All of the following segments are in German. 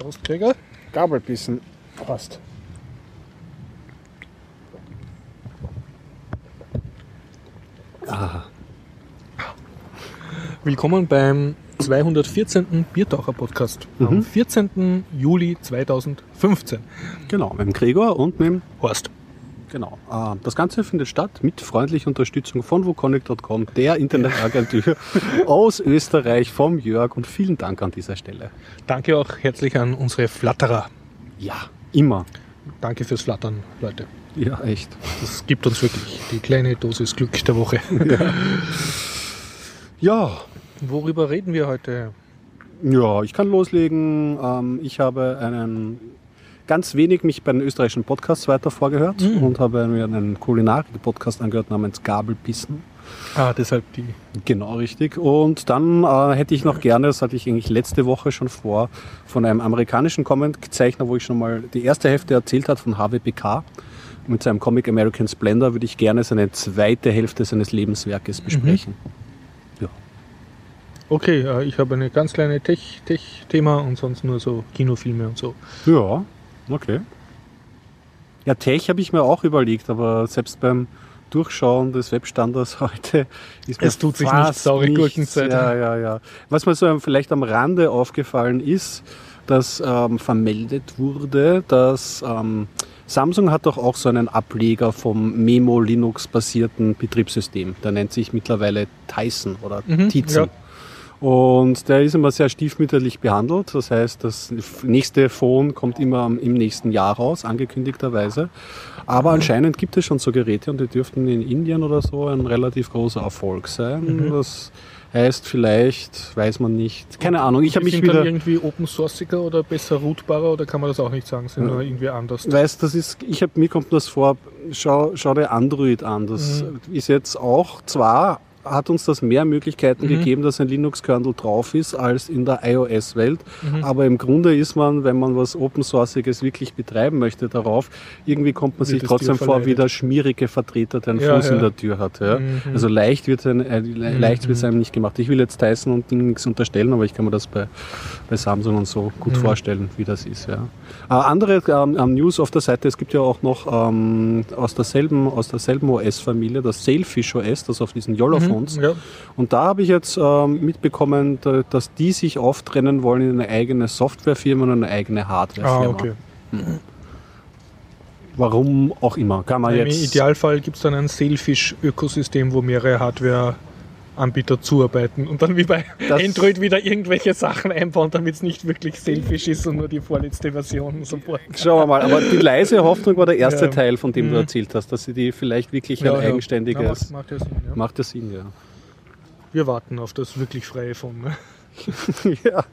Brustträger. Gabelbissen. Passt. Willkommen beim 214. Biertaucher Podcast am 14. Juli 2015. Genau, mit dem Gregor und mit dem Horst. Genau. Äh, Das Ganze findet statt mit freundlicher Unterstützung von woconic.com, der Internetagentur aus Österreich, vom Jörg und vielen Dank an dieser Stelle. Danke auch herzlich an unsere Flatterer. Ja, immer. Danke fürs Flattern, Leute. Ja, echt. Das gibt uns wirklich die kleine Dosis Glück der Woche. Ja, Worüber reden wir heute? ja, ich kann loslegen. Ähm, Ich habe einen ganz wenig mich bei den österreichischen Podcasts weiter vorgehört und habe mir einen Kulinarik-Podcast angehört namens Gabelbissen. Ah, deshalb die. Genau, richtig. Und dann äh, hätte ich noch gerne, das hatte ich eigentlich letzte Woche schon vor, von einem amerikanischen Comiczeichner, wo ich schon mal die erste Hälfte erzählt hat, von HWBK. Mit seinem Comic American Splendor würde ich gerne seine zweite Hälfte seines Lebenswerkes besprechen. Ja. Okay, äh, ich habe eine ganz kleine Tech- Tech-Thema und sonst nur so Kinofilme und so. Ja, okay. Ja, Tech habe ich mir auch überlegt, aber selbst beim Durchschauen des Webstandards heute ist mir Es tut sich fast nichts, saure Gurkenzeit. Ja, ja, ja. Was mir so vielleicht am Rande aufgefallen ist, dass ähm, vermeldet wurde, dass ähm, Samsung hat doch auch so einen Ableger vom Memo Linux basierten Betriebssystem. Der nennt sich mittlerweile Tyson oder Mhm, Tizen. ja. Und der ist immer sehr stiefmütterlich behandelt. Das heißt, das nächste Phone kommt immer im nächsten Jahr raus, angekündigterweise. Aber anscheinend gibt es schon so Geräte und die dürften in Indien oder so ein relativ großer Erfolg sein. Das heißt vielleicht, weiß man nicht. Keine Ahnung, ich habe mich sind dann wieder... irgendwie open sourciger oder besser rootbarer oder kann man das auch nicht sagen? Sind nur irgendwie anders. Weißt, das ist, ich hab, mir kommt das vor, schau, schau dir Android an. Das ist jetzt auch zwar hat uns das mehr Möglichkeiten gegeben, dass ein Linux-Kernel drauf ist, als in der iOS-Welt. Aber im Grunde ist man, wenn man was Open Sourceiges wirklich betreiben möchte darauf, irgendwie kommt man sich trotzdem vor wie der schmierige Vertreter, der einen Ja, Fuß in ja. der Tür hat. Ja? Also leicht wird ein, äh, le- leicht wird es einem nicht gemacht. Ich will jetzt Tyson und Ding nichts unterstellen, aber ich kann mir das bei, bei Samsung und so gut vorstellen, wie das ist. Ja. Äh, andere ähm, ähm, News auf der Seite, es gibt ja auch noch ähm, aus derselben, aus derselben OS-Familie, das Sailfish OS, das auf diesen YOLO-Phones. Ja. Und da habe ich jetzt ähm, mitbekommen, da- dass die sich auftrennen wollen in eine eigene Softwarefirma und eine eigene Hardwarefirma. Ah, okay. Warum auch immer. Kann man Im jetzt. Idealfall gibt es dann ein Sailfish-Ökosystem, wo mehrere Hardware-Anbieter zuarbeiten und dann wie bei Das- Android wieder irgendwelche Sachen einbauen, damit es nicht wirklich Sailfish ist und nur die vorletzte Version supporten. Schauen wir mal, aber die leise Hoffnung war der erste Ja. Teil, von dem du Mhm. erzählt hast, dass sie die vielleicht wirklich Ja, ein ja. eigenständiges. Ja, macht, macht ja Sinn, ja. Macht das Sinn, ja. Wir warten auf das wirklich freie Phone. Ne? ja,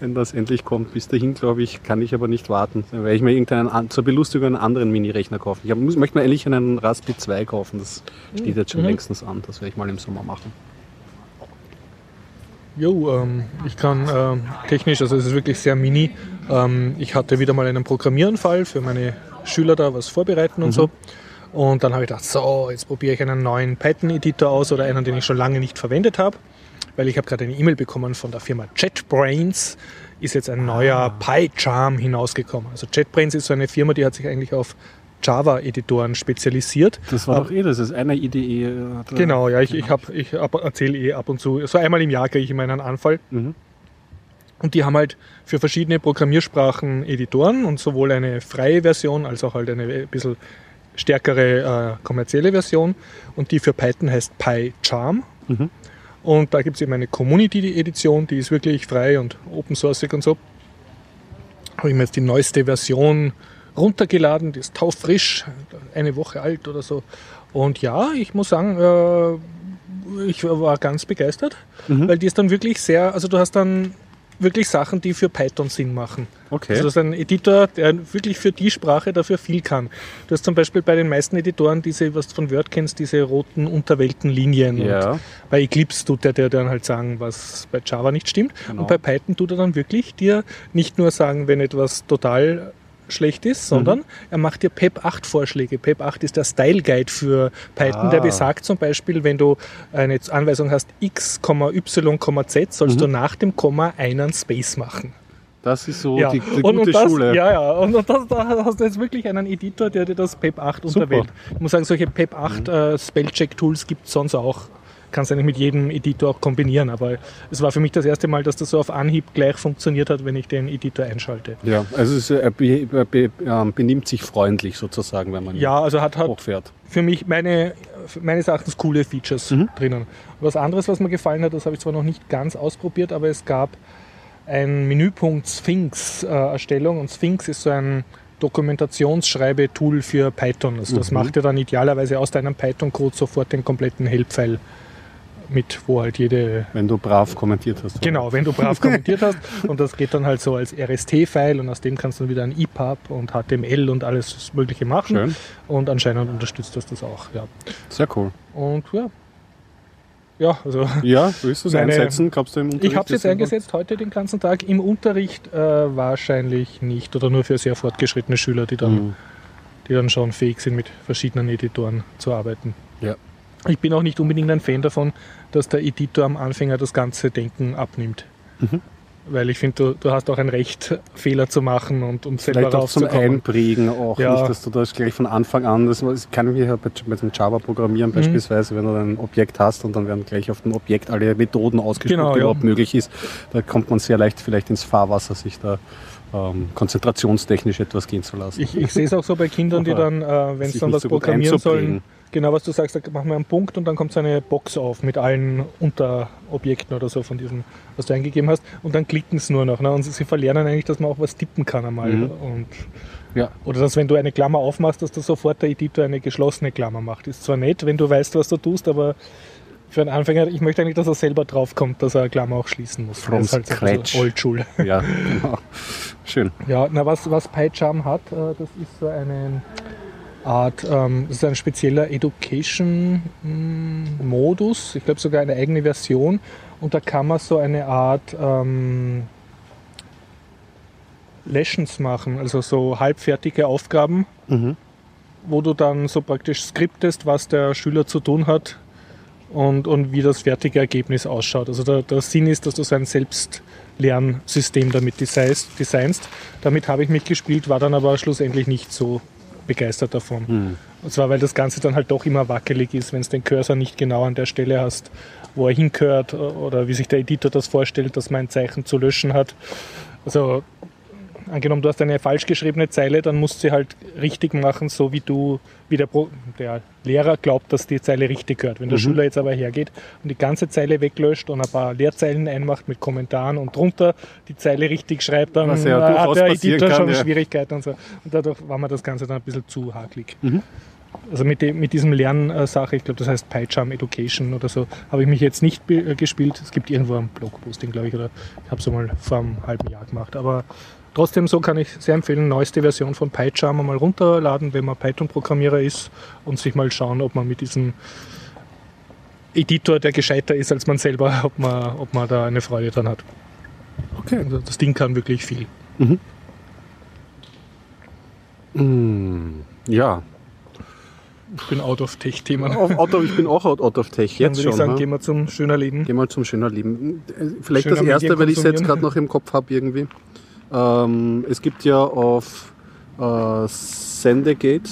wenn das endlich kommt. Bis dahin, glaube ich, kann ich aber nicht warten. Dann werde ich mir irgendeinen zur Belustigung einen anderen Mini-Rechner kaufen. Ich hab, muss, möchte mir endlich einen Raspberry 2 kaufen. Das steht jetzt schon Mhm. längstens an. Das werde ich mal im Sommer machen. Jo, ähm, ich kann ähm, technisch, also es ist wirklich sehr mini. Ähm, ich hatte wieder mal einen Programmieranfall für meine Schüler da was vorbereiten und so. Und dann habe ich gedacht, so, jetzt probiere ich einen neuen Python-Editor aus oder einen, den ich schon lange nicht verwendet habe. Weil ich habe gerade eine E-Mail bekommen von der Firma JetBrains, ist jetzt ein neuer PyCharm hinausgekommen. Also JetBrains ist so eine Firma, die hat sich eigentlich auf Java-Editoren spezialisiert. Das war doch eh, das ist eine Idee. äh, Genau, ja, ich, ich, hab- ich erzähle eh ab und zu, so einmal im Jahr kriege ich immer einen Anfall. Mhm. Und die haben halt für verschiedene Programmiersprachen Editoren und sowohl eine freie Version als auch halt eine ein bisschen stärkere äh, kommerzielle Version. Und die für Python heißt PyCharm. Mhm. Und da gibt es eben eine Community-Edition, die ist wirklich frei und open sourcig und so. Habe ich mir jetzt die neueste Version runtergeladen, die ist taufrisch, eine Woche alt oder so. Und ja, ich muss sagen, äh, ich war ganz begeistert, Mhm. weil die ist dann wirklich sehr, also du hast dann wirklich Sachen, die für Python Sinn machen. Okay. Also das ist ein Editor, der wirklich für die Sprache dafür viel kann. Du hast zum Beispiel bei den meisten Editoren diese, was du von Word kennst, diese roten Unterweltenlinien. Ja. Und bei Eclipse tut der dir dann halt sagen, was bei Java nicht stimmt. Genau. Und bei Python tut er dann wirklich dir nicht nur sagen, wenn etwas total schlecht ist, Mhm. sondern er macht dir PEP 8 Vorschläge. PEP 8 ist der Style Guide für Python, Ah. der besagt zum Beispiel, wenn du eine Anweisung hast x, y, z, sollst Mhm. du nach dem Komma einen Space machen. Das ist so Ja. die, die und, gute und das, Schule. Ja, ja. Und, und das, da hast du jetzt wirklich einen Editor, der dir das PEP 8 Super. unterwählt. Ich muss sagen, solche PEP 8 äh, Spellcheck-Tools gibt es sonst auch. Kannst eigentlich mit jedem Editor auch kombinieren. Aber es war für mich das erste Mal, dass das so auf Anhieb gleich funktioniert hat, wenn ich den Editor einschalte. Ja, also es, er be, er be, ähm, benimmt sich freundlich sozusagen, wenn man ihn Ja, also hat, hat hochfährt. für mich meine, meines Erachtens coole Features Mhm. drinnen. Was anderes, was mir gefallen hat, das habe ich zwar noch nicht ganz ausprobiert, aber es gab ein Menüpunkt Sphinx-Erstellung und Sphinx ist so ein Dokumentationsschreibetool für Python. Also das Mhm. macht ja dann idealerweise aus deinem Python-Code sofort den kompletten Help-File mit, wo halt jede Wenn du brav kommentiert hast. Genau, wenn du brav kommentiert hast. Und das geht dann halt so als RST-File und aus dem kannst du dann wieder ein EPUB und HTML und alles Mögliche machen. Schön. Und anscheinend unterstützt das das auch. Ja. Sehr cool. Und ja. Ja, also Ja, willst du es einsetzen? Glaubst du im Unterricht? ich habe es jetzt eingesetzt heute den ganzen Tag. Im Unterricht äh, wahrscheinlich nicht oder nur für sehr fortgeschrittene Schüler, die dann, Mhm. die dann schon fähig sind, mit verschiedenen Editoren zu arbeiten. Ja. Ich bin auch nicht unbedingt ein Fan davon, dass der Editor am Anfänger das ganze Denken abnimmt. Mhm. Weil ich finde, du, du hast auch ein Recht, Fehler zu machen und um selber Vielleicht auch zum. Einprägen auch Ja. nicht, dass du das gleich von Anfang an, das kann ich ja bei, bei dem Java programmieren Mhm. beispielsweise, wenn du ein Objekt hast und dann werden gleich auf dem Objekt alle Methoden ausgespuckt, Genau, die ja. überhaupt möglich ist. Da kommt man sehr leicht vielleicht ins Fahrwasser, sich da ähm, konzentrationstechnisch etwas gehen zu lassen. Ich, ich sehe es auch so bei Kindern, die dann, äh, wenn sie dann was so programmieren sollen, genau was du sagst, da machen wir einen Punkt und dann kommt so eine Box auf mit allen Unterobjekten oder so von diesem, was du eingegeben hast. Und dann klicken sie nur noch. Ne? Und sie, sie verlernen eigentlich, dass man auch was tippen kann einmal. Mhm. Und, Ja. oder dass wenn du eine Klammer aufmachst, dass da sofort der Editor eine geschlossene Klammer macht. Ist zwar nett, wenn du weißt, was du tust, aber für einen Anfänger, ich möchte eigentlich, dass er selber draufkommt, dass er eine Klammer auch schließen muss. From das ist halt so. Oldschool. ja, genau. Schön. Ja, na was, was PyCharm hat, äh, das ist so eine Art, ähm, das ist ein spezieller Education-Modus, ich glaube sogar eine eigene Version und da kann man so eine Art ähm, Lessons machen, also so halbfertige Aufgaben, Mhm. wo du dann so praktisch skriptest, was der Schüler zu tun hat und, und wie das fertige Ergebnis ausschaut. Also der, der Sinn ist, dass du so ein Selbstlernsystem damit designst. Damit habe ich mich gespielt, war dann aber schlussendlich nicht so begeistert davon. Mhm. Und zwar, weil das Ganze dann halt doch immer wackelig ist, wenn du den Cursor nicht genau an der Stelle hast, wo er hingehört oder wie sich der Editor das vorstellt, dass man ein Zeichen zu löschen hat. Also angenommen, du hast eine falsch geschriebene Zeile, dann musst du sie halt richtig machen, so wie du, wie der, Pro, der Lehrer glaubt, dass die Zeile richtig gehört. Wenn der Mhm. Schüler jetzt aber hergeht und die ganze Zeile weglöscht und ein paar Leerzeilen einmacht mit Kommentaren und drunter die Zeile richtig schreibt, dann Was ja hat der Editor kann, schon ja. Schwierigkeiten und so. Und dadurch war mir das Ganze dann ein bisschen zu hakelig. Mhm. Also mit, dem, mit diesem Lernsache, ich glaube, das heißt PyCharm Education oder so, habe ich mich jetzt nicht äh, gespielt. Es gibt irgendwo ein Blogposting, glaube ich, oder ich habe es mal vor einem halben Jahr gemacht. Aber trotzdem, so kann ich sehr empfehlen, neueste Version von PyCharm mal runterladen, wenn man Python-Programmierer ist und sich mal schauen, ob man mit diesem Editor, der gescheiter ist als man selber, ob man, ob man da eine Freude dran hat. Okay. Also das Ding kann wirklich viel. Mhm. Ja. Ich bin out of Tech-Themen. Auf, out of, ich bin auch out, out of Tech Dann jetzt würde schon. ich sagen, ne? gehen wir zum schöner Leben. Geh mal zum schöner Leben. Äh, Vielleicht Schöner das erste, weil ich es jetzt gerade noch im Kopf habe irgendwie. Ähm, es gibt ja auf äh, Sendegate,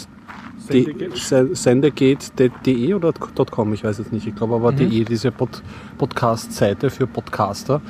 Sendegate. de- sendegate.de oder .com, ich weiß jetzt nicht, ich glaube aber Mhm. de, diese Pod Podcast-Seite für Podcaster,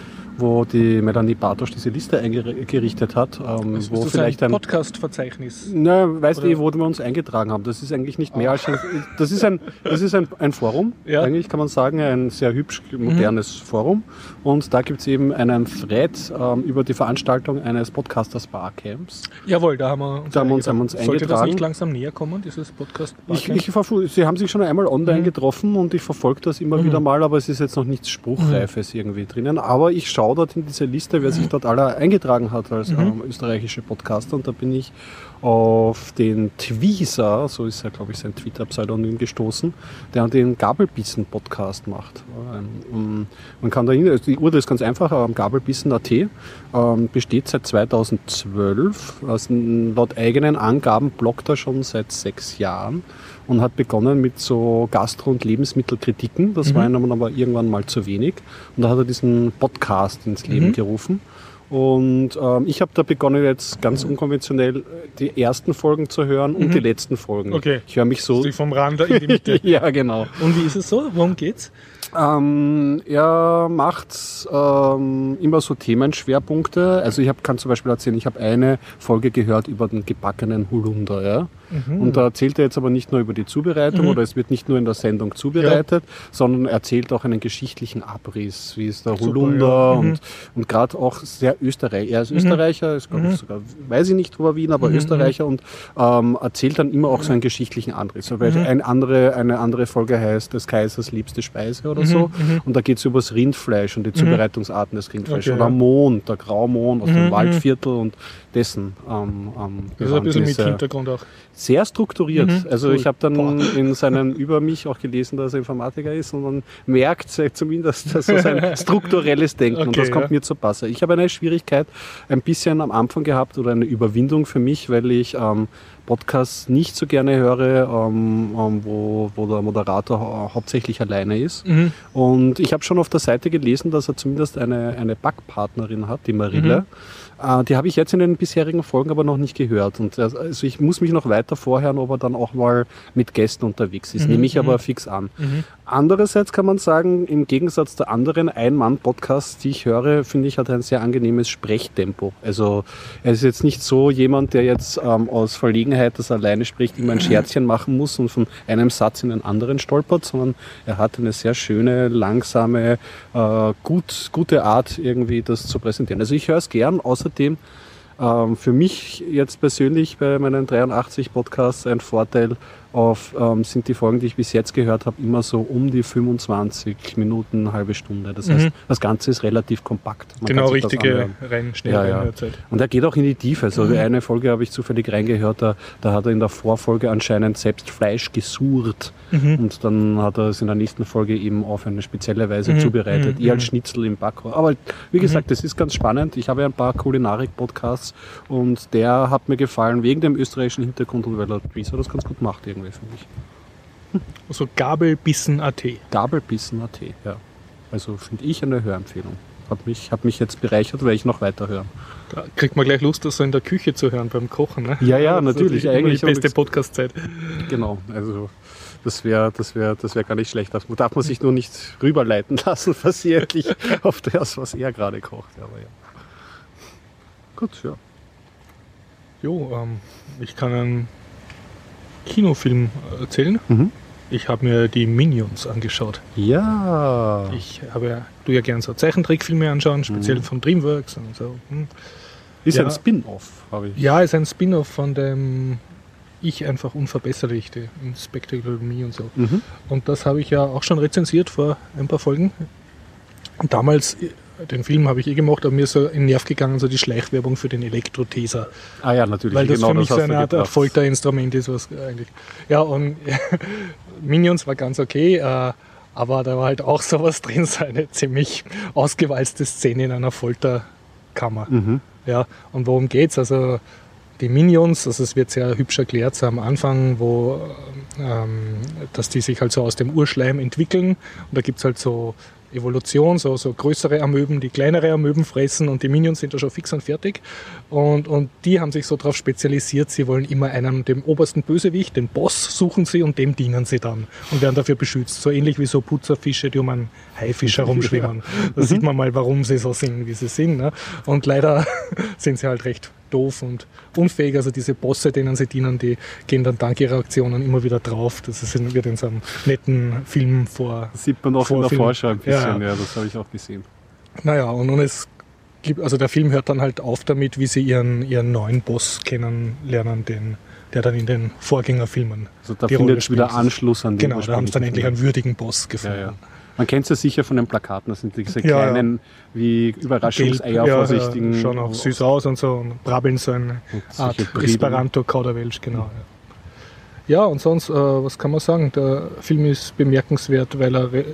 wo die Melanie Bartosch diese Liste eingerichtet hat, ähm, Ist wo das vielleicht ein Podcast-Verzeichnis? na, weißt du, wo wir uns eingetragen haben? Das ist eigentlich nicht mehr als ein, das ist ein, das ist ein, ein Forum. Ja. Eigentlich kann man sagen, ein sehr hübsch modernes Forum. Und da gibt es eben einen Thread ähm, über die Veranstaltung eines Podcasters Barcamps. Jawohl, da haben wir uns, Da haben uns- eingetragen. haben uns Sollte das eingetragen. nicht langsam näher kommen, dieses podcast Ich, ich verfu- Sie haben sich schon einmal online Mhm. getroffen und ich verfolge das immer wieder mal, aber es ist jetzt noch nichts Spruchreifes irgendwie drinnen. Aber ich schaue dort in diese Liste, wer sich dort alle eingetragen hat als ähm, österreichische Podcaster. Und da bin ich auf den Tweezer, so ist er, glaube ich, sein Twitter-Pseudonym gestoßen, der den Gabelbissen-Podcast macht. Ähm, man kann da hin, also die Urteil ist ganz einfach, ähm, gabelbissen.at ähm, besteht seit 2012. Also, laut eigenen Angaben bloggt er schon seit sechs Jahren und hat begonnen mit so Gastro- und Lebensmittelkritiken. Das war ihm aber irgendwann mal zu wenig. Und da hat er diesen Podcast ins Leben Mhm. gerufen. Und ähm, ich habe da begonnen jetzt ganz unkonventionell äh, die ersten Folgen zu hören und die letzten Folgen. Mhm. Okay. Ich höre mich so. Vom Rand in die Mitte. ja, genau. Und wie ist es so? Worum geht's? Ähm, er macht ähm, immer so Themenschwerpunkte. Also ich hab, kann zum Beispiel erzählen, ich habe eine Folge gehört über den gebackenen Holunder. Ja? Und da erzählt er jetzt aber nicht nur über die Zubereitung oder es wird nicht nur in der Sendung zubereitet, sondern erzählt auch einen geschichtlichen Abriss, wie ist der Super, Holunder ja. und, und gerade auch sehr Österreich. Er ist Österreicher, ist glaube ich sogar, weiß ich nicht über Wien, aber Österreicher und ähm, erzählt dann immer auch so einen geschichtlichen Abriss. Weil eine, andere, eine andere Folge heißt des Kaisers liebste Speise oder so und da geht es über das Rindfleisch und die Zubereitungsarten des Rindfleisches. Okay, oder ja. Mond, der Graumond aus dem Waldviertel und dessen. Ähm, ähm, Das ist ein bisschen mit Hintergrund auch. sehr strukturiert. Mhm, also cool. ich habe dann Boah. in seinem über mich auch gelesen, dass er Informatiker ist und man merkt zumindest dass so sein strukturelles Denken und Okay, das kommt ja. mir zu Passe. Ich habe eine Schwierigkeit ein bisschen am Anfang gehabt oder eine Überwindung für mich, weil ich ähm, Podcasts nicht so gerne höre, ähm, ähm, wo, wo der Moderator hau- hauptsächlich alleine ist. Mhm. Und ich habe schon auf der Seite gelesen, dass er zumindest eine, eine Backpartnerin hat, die Marille. Äh, die habe ich jetzt in den bisherigen Folgen aber noch nicht gehört. Und das- also ich muss mich noch weiter vorhören, ob er dann auch mal mit Gästen unterwegs ist. Nehme ich aber fix an. Andererseits kann man sagen, im Gegensatz zu anderen Ein-Mann-Podcasts, die ich höre, finde ich, hat er ein sehr angenehmes Sprechtempo. Also er ist jetzt nicht so jemand, der jetzt ähm, aus Verlegenheit, dass er alleine spricht, immer ein Scherzchen machen muss und von einem Satz in den anderen stolpert, sondern er hat eine sehr schöne, langsame, äh, gut, gute Art, irgendwie das zu präsentieren. Also ich höre es gern. Außerdem ähm, für mich jetzt persönlich bei meinen 83 Podcasts ein Vorteil auf, ähm, sind die Folgen, die ich bis jetzt gehört habe, immer so um die 25 Minuten, eine halbe Stunde. Das heißt, das Ganze ist relativ kompakt. Man Genau, richtige rein, schnell Ja, ja. Und er geht auch in die Tiefe. Also die eine Folge habe ich zufällig reingehört, da, da hat er in der Vorfolge anscheinend selbst Fleisch gesurrt. Und dann hat er es in der nächsten Folge eben auf eine spezielle Weise zubereitet. Eher als Schnitzel im Backrohr. Aber wie gesagt, das ist ganz spannend. Ich habe ja ein paar Kulinarik-Podcasts und der hat mir gefallen wegen dem österreichischen Hintergrund und weil er das ganz gut macht irgendwie, finde ich. So Gabelbissen.at. Gabelbissen.at, ja. Also finde ich eine Hörempfehlung. Hat mich, hat mich jetzt bereichert, weil ich noch weiter hören. Da kriegt man gleich Lust, das so in der Küche zu hören beim Kochen. Ne? Ja, ja, natürlich, eigentlich Die beste Podcast-Zeit. Genau, also das wäre das wär, das wär gar nicht schlecht. Das darf man sich nur nicht rüberleiten lassen, versehentlich auf das, was er gerade kocht. Aber ja. Gut, ja. Jo, ähm, ich kann einen Kinofilm erzählen. Mhm. Ich habe mir die Minions angeschaut. Ja. Ich habe ja, du ja gern so Zeichentrickfilme anschauen, speziell von DreamWorks und so. Hm. Ist ja. ein Spin-off, habe ich. Ja, ist ein Spin-off von dem Ich einfach unverbesserlich, die Spectacle Me und so. Mhm. Und das habe ich ja auch schon rezensiert vor ein paar Folgen. Und damals, den Film habe ich eh gemacht, aber mir ist so in den Nerv gegangen, so die Schleichwerbung für den Elektroteser. Ah ja, natürlich. Weil das genau für mich hast so eine Art. Folterinstrument ist, was eigentlich. Ja, und Minions war ganz okay, äh, aber da war halt auch sowas drin, so eine ziemlich ausgewalzte Szene in einer Folterkammer. Mhm. Ja, und worum geht's? Also die Minions, also es wird sehr hübsch erklärt, so am Anfang, wo ähm, dass die sich halt so aus dem Urschleim entwickeln. Und da gibt's halt so Evolution, so, so größere Amöben, die kleinere Amöben fressen und die Minions sind da schon fix und fertig. Und, und die haben sich so darauf spezialisiert, sie wollen immer einen, dem obersten Bösewicht, den Boss suchen sie und dem dienen sie dann und werden dafür beschützt. So ähnlich wie so Putzerfische, die um einen Haifisch herumschwimmen. Da sieht man mal, warum sie so sind, wie sie sind. Ne? Und leider sind sie halt recht doof und unfähig. Also diese Bosse, denen sie dienen, die gehen dann dank ihrer Aktionen immer wieder drauf. Das ist wird in so einem netten Film vor. Das sieht man auch in der. Vorschau ein bisschen, Ja. ja, das habe ich auch gesehen. Naja, und, und es gibt, also der Film hört dann halt auf damit, wie sie ihren, ihren neuen Boss kennenlernen, den, der dann in den Vorgängerfilmen. Also da die Rolle findet wieder spielt. Anschluss an den Genau, da haben sie dann endlich einen würdigen Boss Ja, gefunden. ja. Man kennt es ja sicher von den Plakaten, das sind diese Ja, ja. kleinen, wie Überraschungseier ja, vorsichtigen. ja, schauen auch süß aus und so und brabbeln so eine Und Art. Esperanto-Kauderwelsch, genau. Ja. ja, und sonst, äh, was kann man sagen? Der Film ist bemerkenswert, weil er re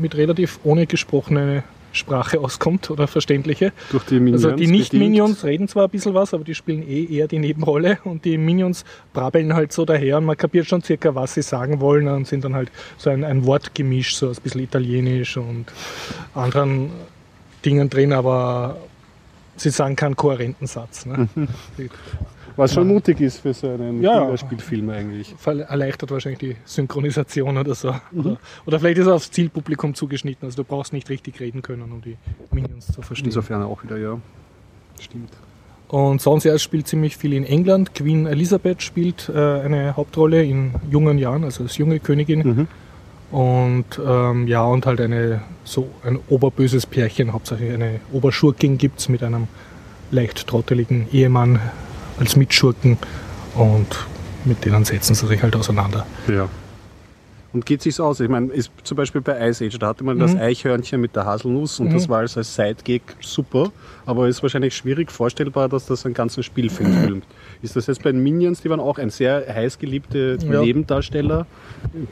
mit relativ ohne gesprochene Sprache auskommt oder verständliche. Durch die Minions. Also die. Nicht-Minions reden zwar ein bisschen was, aber die spielen eh eher die Nebenrolle und die Minions brabbeln halt so daher und man kapiert schon circa, was sie sagen wollen und sind dann halt so ein, ein Wortgemisch, so ein bisschen italienisch und anderen Dingen drin, aber sie sagen keinen kohärenten Satz. Ne? Was schon mutig ist für so einen Ja. Kinderspielfilm eigentlich. Erleichtert wahrscheinlich die Synchronisation oder so. Oder, oder vielleicht ist er aufs Zielpublikum zugeschnitten. Also du brauchst nicht richtig reden können, um die Minions zu verstehen. Insofern auch wieder, ja. Stimmt. Und sonst er spielt ziemlich viel in England. Queen Elizabeth spielt äh, eine Hauptrolle in jungen Jahren, also als junge Königin. Mhm. Und ähm, ja, und halt eine so ein oberböses Pärchen, hauptsächlich eine Oberschurkin gibt es mit einem leicht trotteligen Ehemann als Mitschurken und mit denen setzen sie sich halt auseinander. Ja. Und geht sich's aus? Ich meine, ist zum Beispiel bei Ice Age, da hatte man das Mhm. Eichhörnchen mit der Haselnuss und das war als als Sidekick super, aber ist wahrscheinlich schwierig vorstellbar, dass das einen ganzen Spielfilm filmt. Ist das jetzt bei den Minions, die waren auch ein sehr heiß geliebte Ja. Nebendarsteller?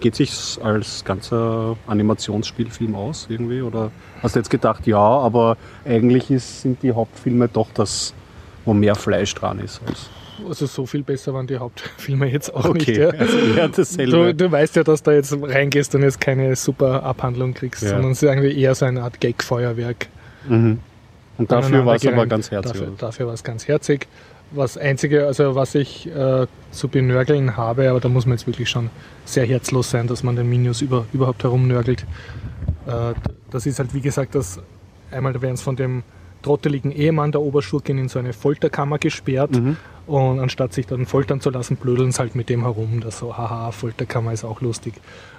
Geht sich's als ganzer Animationsspielfilm aus irgendwie? Oder hast du jetzt gedacht, ja, aber eigentlich ist, sind die Hauptfilme doch das, wo mehr Fleisch dran ist als. Also so viel besser waren die Hauptfilme jetzt auch Okay, nicht. Ja. also eher dasselbe. Du, du weißt ja, dass da jetzt reingehst und jetzt keine super Abhandlung kriegst, Ja. sondern es ist eigentlich eher so eine Art Gag-Feuerwerk. Mhm. Und dafür war es aber ganz herzig. Dafür, dafür war es ganz herzig. Was einzige, also was ich äh, zu benörgeln habe, aber da muss man jetzt wirklich schon sehr herzlos sein, dass man den Minions über, überhaupt herumnörgelt. Äh, das ist halt wie gesagt, dass einmal da werden sie von dem trotteligen Ehemann der Oberschurkin in so eine Folterkammer gesperrt Mhm. und anstatt sich dann foltern zu lassen, blödeln sie halt mit dem herum. Das so, haha, Folterkammer ist auch lustig.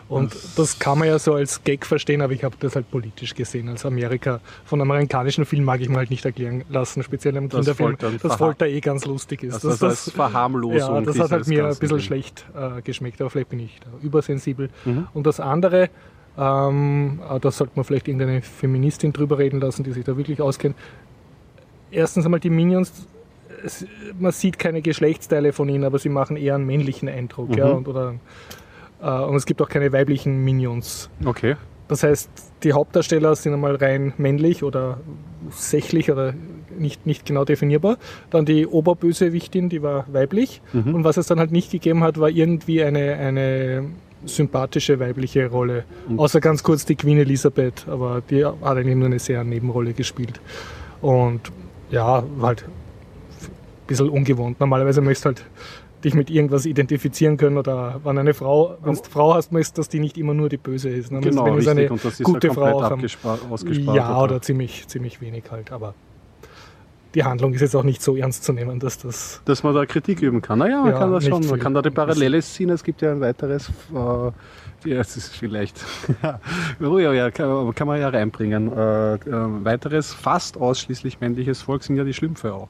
Und das kann man ja so als Gag verstehen, aber ich habe das halt politisch gesehen. Als Amerika, von amerikanischen Film mag ich mir halt nicht erklären lassen, speziell im Das Kinderfilm, dass verha- Folter eh ganz lustig ist. Also das, als Verharmlosung. ja, das hat halt mir ein bisschen schlecht äh, geschmeckt, aber vielleicht bin ich da übersensibel. Mhm. Und das andere, ähm, äh, da sollte man vielleicht irgendeine Feministin drüber reden lassen, die sich da wirklich auskennt. Erstens einmal die Minions, es, man sieht keine Geschlechtsteile von ihnen, aber sie machen eher einen männlichen Eindruck. Ja, Mhm. und, oder, äh, und es gibt auch keine weiblichen Minions. Okay. Das heißt, die Hauptdarsteller sind einmal rein männlich oder sächlich oder nicht, nicht genau definierbar. Dann die Oberbösewichtin, die war weiblich. Mhm. Und was es dann halt nicht gegeben hat, war irgendwie eine, eine sympathische weibliche Rolle. Und- Außer ganz kurz die Queen Elisabeth, aber die hat eigentlich nur eine sehr Nebenrolle gespielt. Und ja, war halt ein bisschen ungewohnt. Normalerweise möchtest du halt dich mit irgendwas identifizieren können oder wenn eine Frau, wenn du eine Frau hast, möchtest, dass die nicht immer nur die Böse ist. Ne? Genau, wenn richtig. eine Und das ist gute ja Frau ausgespart. ja, oder ziemlich, ziemlich wenig halt. Aber die Handlung ist jetzt auch nicht so ernst zu nehmen, dass das. Dass man da Kritik üben kann. Naja, man Ja, kann das schon. Man kann da die Parallele ziehen. Es gibt ja ein weiteres. Äh, ja, es ist vielleicht. ja, oh ja, ja, kann, kann man ja reinbringen. Äh, äh, weiteres, fast ausschließlich männliches Volk sind ja die Schlümpfe auch.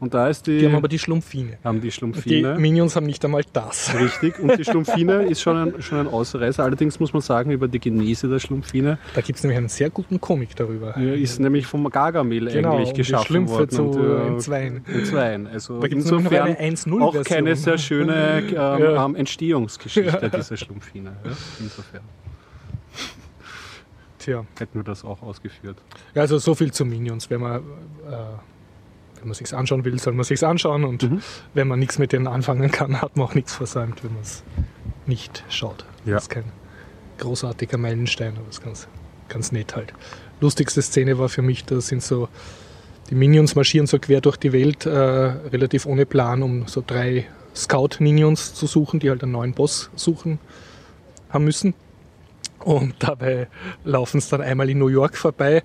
Und da ist die. Die haben aber die Schlumpfine. haben die Die Schlumpfine. Minions haben nicht einmal das. Richtig, und die Schlumpfine ist schon ein, schon ein Ausreißer. Allerdings muss man sagen, über die Genese der Schlumpfine Da gibt es nämlich einen sehr guten Comic darüber. Ja, ist nämlich vom Gargamel Genau, eigentlich die geschaffen Schlümpfe worden. zu und, äh, entzweien. entzweien. Also Da noch insofern eine 1-0 auch keine sehr schöne ähm, Ja. ähm, Entstehungsgeschichte dieser Schlumpfine. Ja? Insofern Tja. hätten wir das auch ausgeführt. Ja, also so viel zu Minions. Wenn man, äh, wenn man sich's anschauen will, soll man sich's anschauen. Und Mhm. wenn man nichts mit denen anfangen kann, hat man auch nichts versäumt, wenn man es nicht schaut. Ja. Das ist kein großartiger Meilenstein, aber es ist ganz, ganz nett halt. Lustigste Szene war für mich, da sind so, die Minions marschieren so quer durch die Welt, äh, relativ ohne Plan, um so drei Scout-Minions zu suchen, die halt einen neuen Boss suchen haben müssen. Und dabei laufen sie dann einmal in New York vorbei.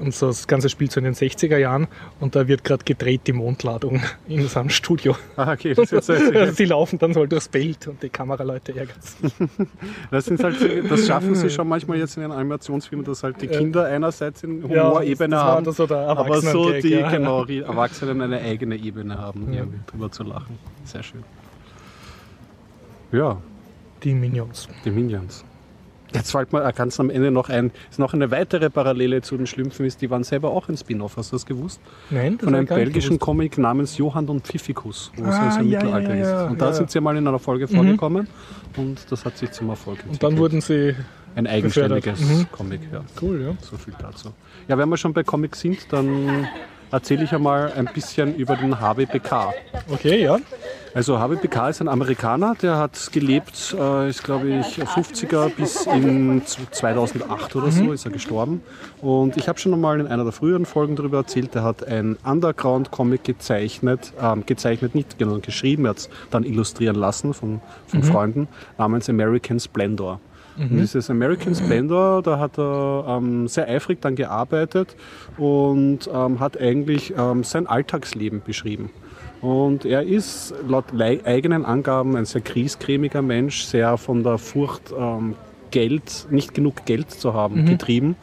Und so das ganze spielt so in den 60er Jahren. Und da wird gerade gedreht die Mondladung in seinem Studio. Ah, okay, das, ist jetzt, Sie laufen dann so durchs Bild und die Kameraleute ärgern sich. das, sind halt, das schaffen sie schon manchmal jetzt in den Animationsfilmen, dass halt die Ja. Kinder einerseits in Ja, Humorebene war haben, so aber so die ja. genau, die Erwachsenen eine eigene Ebene haben, Ja. drüber zu lachen. Sehr schön. Ja, Die Minions. Die Minions. Jetzt fällt mir ganz am Ende noch ein, ist noch eine weitere Parallele zu den Schlümpfen ist, die waren selber auch ein Spin-off, hast du das gewusst? Nein, das Von einem belgischen. Comic namens Johann und Pfiffikus, wo es Ah, also im ja, Mittelalter ja, ja, ist. Und da ja. sind sie mal in einer Folge vorgekommen und das hat sich zum Erfolg entwickelt. Und dann wurden sie. ein eigenständiges. Mhm. Comic, ja. Cool, ja. So viel dazu. Ja, wenn wir schon bei Comics sind, dann erzähle ich einmal ein bisschen über den HBPK. Okay, ja. Also HBPK ist ein Amerikaner, der hat gelebt, äh, ist glaube ich 50er bis in 2008 oder so ist er gestorben. Und ich habe schon einmal in einer der früheren Folgen darüber erzählt, der hat ein Underground-Comic gezeichnet, ähm, gezeichnet nicht, genau, geschrieben, er hat es dann illustrieren lassen von, von Freunden, namens American Splendor. Und dieses American Splendor, da hat er ähm, sehr eifrig dann gearbeitet und ähm, hat eigentlich ähm, sein Alltagsleben beschrieben. Und er ist laut eigenen Angaben ein sehr kriescremiger Mensch, sehr von der Furcht, ähm, Geld, nicht genug Geld zu haben, getrieben.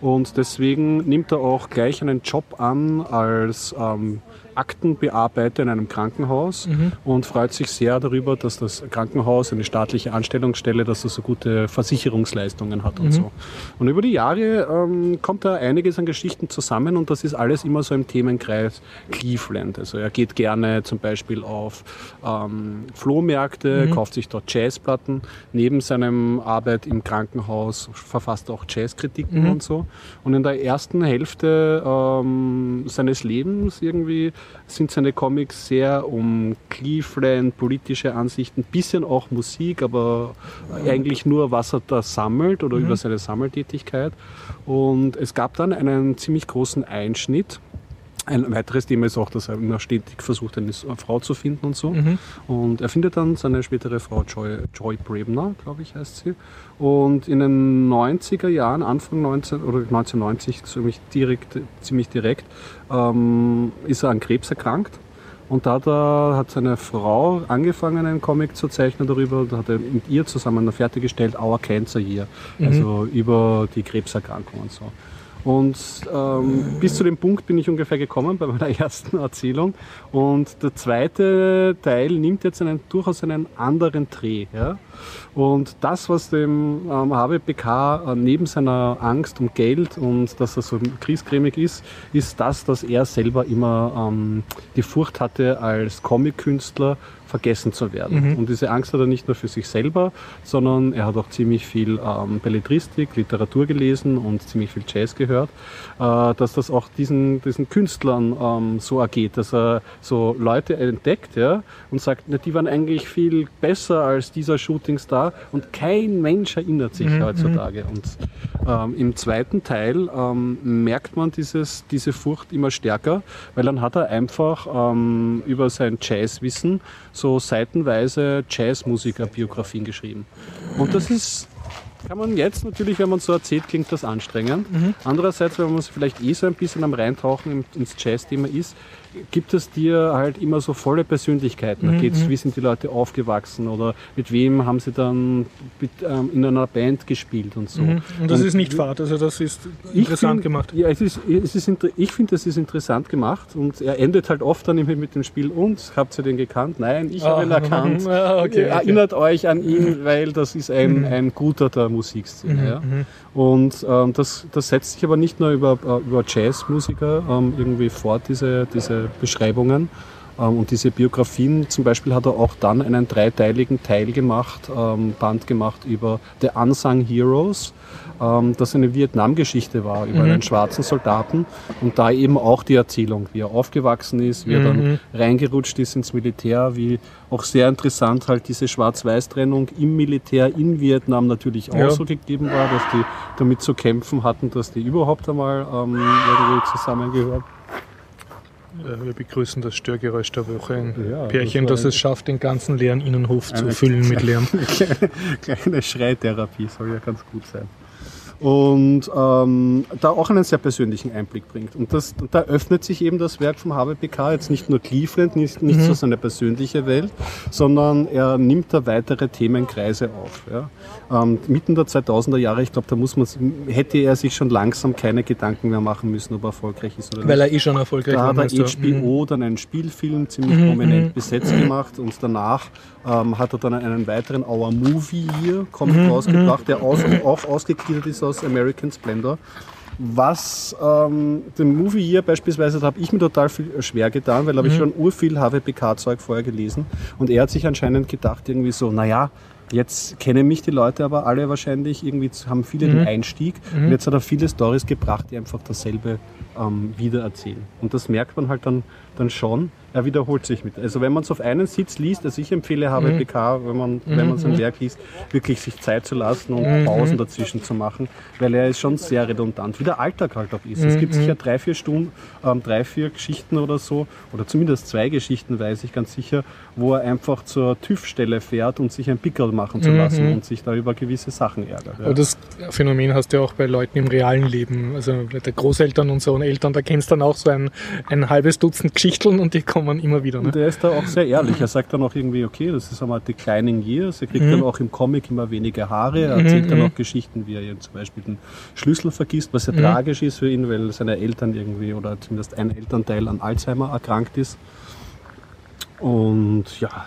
Und deswegen nimmt er auch gleich einen Job an als ähm, Aktenbearbeiter in einem Krankenhaus und freut sich sehr darüber, dass das Krankenhaus eine staatliche Anstellungsstelle, dass es so gute Versicherungsleistungen hat und so. Und über die Jahre ähm, kommt da einiges an Geschichten zusammen und das ist alles immer so im Themenkreis Cleveland. Also er geht gerne zum Beispiel auf ähm, Flohmärkte, kauft sich dort Jazzplatten. Neben seinem Arbeit im Krankenhaus verfasst er auch Jazzkritiken und so. Und in der ersten Hälfte ähm, seines Lebens irgendwie sind seine Comics sehr um Cleveland, politische Ansichten, bisschen auch Musik, aber eigentlich nur, was er da sammelt oder über seine Sammeltätigkeit. Und es gab dann einen ziemlich großen Einschnitt. Ein weiteres Thema ist auch, dass er immer stetig versucht, eine Frau zu finden und so. Und er findet dann seine spätere Frau Joy, Joy Brebner, glaube ich, heißt sie. Und in den 90er Jahren, Anfang 19 oder 1990, ziemlich direkt, ziemlich direkt ähm, ist er an Krebs erkrankt. Und da hat, er, hat seine Frau angefangen, einen Comic zu zeichnen darüber. Und hat er mit ihr zusammen fertiggestellt, Our Cancer Year. Also über die Krebserkrankung und so. Und ähm, bis zu dem Punkt bin ich ungefähr gekommen bei meiner ersten Erzählung. Und der zweite Teil nimmt jetzt einen, durchaus einen anderen Dreh. Ja? Und das, was dem ähm, HBPK äh, neben seiner Angst um Geld und dass er so kriescremig ist, ist das, dass er selber immer ähm, die Furcht hatte, als Comic-Künstler vergessen zu werden. Und diese Angst hat er nicht nur für sich selber, sondern er hat auch ziemlich viel ähm, Belletristik, Literatur gelesen und ziemlich viel Jazz gehört, äh, dass das auch diesen, diesen Künstlern ähm, so ergeht, dass er so Leute entdeckt ja, und sagt, na, die waren eigentlich viel besser als dieser Shootingstar und kein Mensch erinnert sich heutzutage. Und ähm, im zweiten Teil ähm, merkt man dieses, diese Furcht immer stärker, weil dann hat er einfach ähm, über sein Jazzwissen so seitenweise Jazzmusiker-Biografien geschrieben. Und das ist, kann man jetzt natürlich, wenn man so erzählt, klingt das anstrengend. Andererseits, wenn man sich vielleicht eh so ein bisschen am Reintauchen ins Jazz-Thema ist, gibt es dir halt immer so volle Persönlichkeiten. Da geht's, wie sind die Leute aufgewachsen oder mit wem haben sie dann mit, ähm, in einer Band gespielt und so. Und das ist nicht fad, also das ist interessant find- gemacht. Ja, es ist, es ist, ich finde, das ist interessant gemacht und er endet halt oft dann immer mit dem Spiel und habt ihr den gekannt? Nein, ich habe ihn Ah, erkannt. ah, okay, okay. Erinnert euch an ihn, weil das ist ein, ein guter der Musikszene. Ja. Und ähm, das, das setzt sich aber nicht nur über, äh, über Jazzmusiker ähm, irgendwie fort, diese, diese Beschreibungen. Ähm, und diese Biografien, zum Beispiel hat er auch dann einen dreiteiligen Teil gemacht, ähm, Band gemacht über The Unsung Heroes, ähm, das eine Vietnam-Geschichte war, über einen schwarzen Soldaten. Und da eben auch die Erzählung, wie er aufgewachsen ist, wie er dann reingerutscht ist ins Militär, wie auch sehr interessant halt diese Schwarz-Weiß-Trennung im Militär in Vietnam natürlich auch Ja. so gegeben war, dass die damit zu kämpfen hatten, dass die überhaupt einmal ähm, irgendwie zusammengehören. Äh, Wir begrüßen das Störgeräusch der Woche. Ein Ja, Pärchen, das das es schafft, den ganzen leeren Innenhof zu füllen mit Lärm. Kleine Schreitherapie soll ja ganz gut sein. Und ähm, da auch einen sehr persönlichen Einblick bringt. Und, das, da öffnet sich eben das Werk vom HBPK jetzt nicht nur Cleveland, nicht, nicht so seine persönliche Welt, sondern er nimmt da weitere Themenkreise auf. Ja. Ähm, mitten der 2000er Jahre, ich glaube, da muss man, hätte er sich schon langsam keine Gedanken mehr machen müssen, ob er erfolgreich ist oder nicht. Weil er eh schon erfolgreich Da war. hat er? HBO dann einen Spielfilm ziemlich prominent besetzt gemacht und danach ähm, hat er dann einen weiteren Our Movie Year Comic rausgebracht, der aus, auch ausgegliedert ist aus American Splendor. Was ähm, den Movie Year beispielsweise, da habe ich mir total viel schwer getan, weil habe ich schon urviel HWPK-Zeug vorher gelesen und er hat sich anscheinend gedacht irgendwie so, naja, Jetzt kennen mich die Leute aber alle wahrscheinlich, irgendwie haben viele den Einstieg. Und jetzt hat er viele Stories gebracht, die einfach dasselbe ähm, wiedererzählen. Und das merkt man halt dann, dann schon, er wiederholt sich mit. Also wenn man es auf einen Sitz liest, also ich empfehle HWPK, mhm. wenn man, wenn man sein mhm. Werk liest, wirklich sich Zeit zu lassen und mhm. Pausen dazwischen zu machen, weil er ist schon sehr redundant, wie der Alltag halt auch ist. Es gibt sicher drei, vier Stunden, ähm, drei, vier Geschichten oder so, oder zumindest zwei Geschichten, weiß ich ganz sicher, wo er einfach zur TÜV-Stelle fährt und sich ein Pickel machen zu lassen und sich da über gewisse Sachen ärgert. Ja. das Phänomen hast du ja auch bei Leuten im realen Leben, also bei der Großeltern und so und Eltern, da kennst du dann auch so ein, ein halbes Dutzend Geschichten und die kommen immer wieder. Ne? Und er ist da auch sehr ehrlich. Er sagt dann auch irgendwie, okay, das ist einmal Declining Years. Er kriegt mhm. dann auch im Comic immer weniger Haare. Er erzählt mhm. dann auch Geschichten, wie er zum Beispiel den Schlüssel vergisst, was sehr mhm. tragisch ist für ihn, weil seine Eltern irgendwie oder zumindest ein Elternteil an Alzheimer erkrankt ist. Und ja,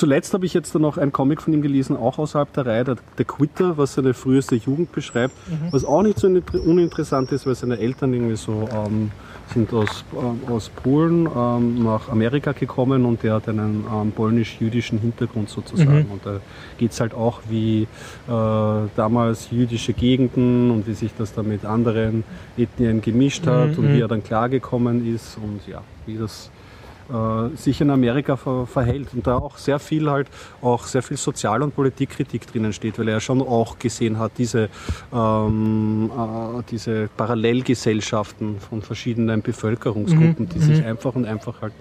Zuletzt habe ich jetzt dann noch ein Comic von ihm gelesen, auch außerhalb der Reihe, der, der Quitter, was seine früheste Jugend beschreibt, mhm. was auch nicht so uninteressant ist, weil seine Eltern irgendwie so ähm, sind aus, äh, aus Polen ähm, nach Amerika gekommen und der hat einen ähm, polnisch-jüdischen Hintergrund sozusagen. Mhm. Und da geht es halt auch, wie äh, damals jüdische Gegenden und wie sich das dann mit anderen Ethnien gemischt hat mhm. und wie mhm. er dann klargekommen ist und ja, wie das äh, sich in Amerika ver verhält und da auch sehr viel halt auch sehr viel Sozial- und Politikkritik drinnen steht, weil er schon auch gesehen hat, diese, ähm, äh, diese Parallelgesellschaften von verschiedenen Bevölkerungsgruppen, mhm. die sich mhm. einfach und einfach halt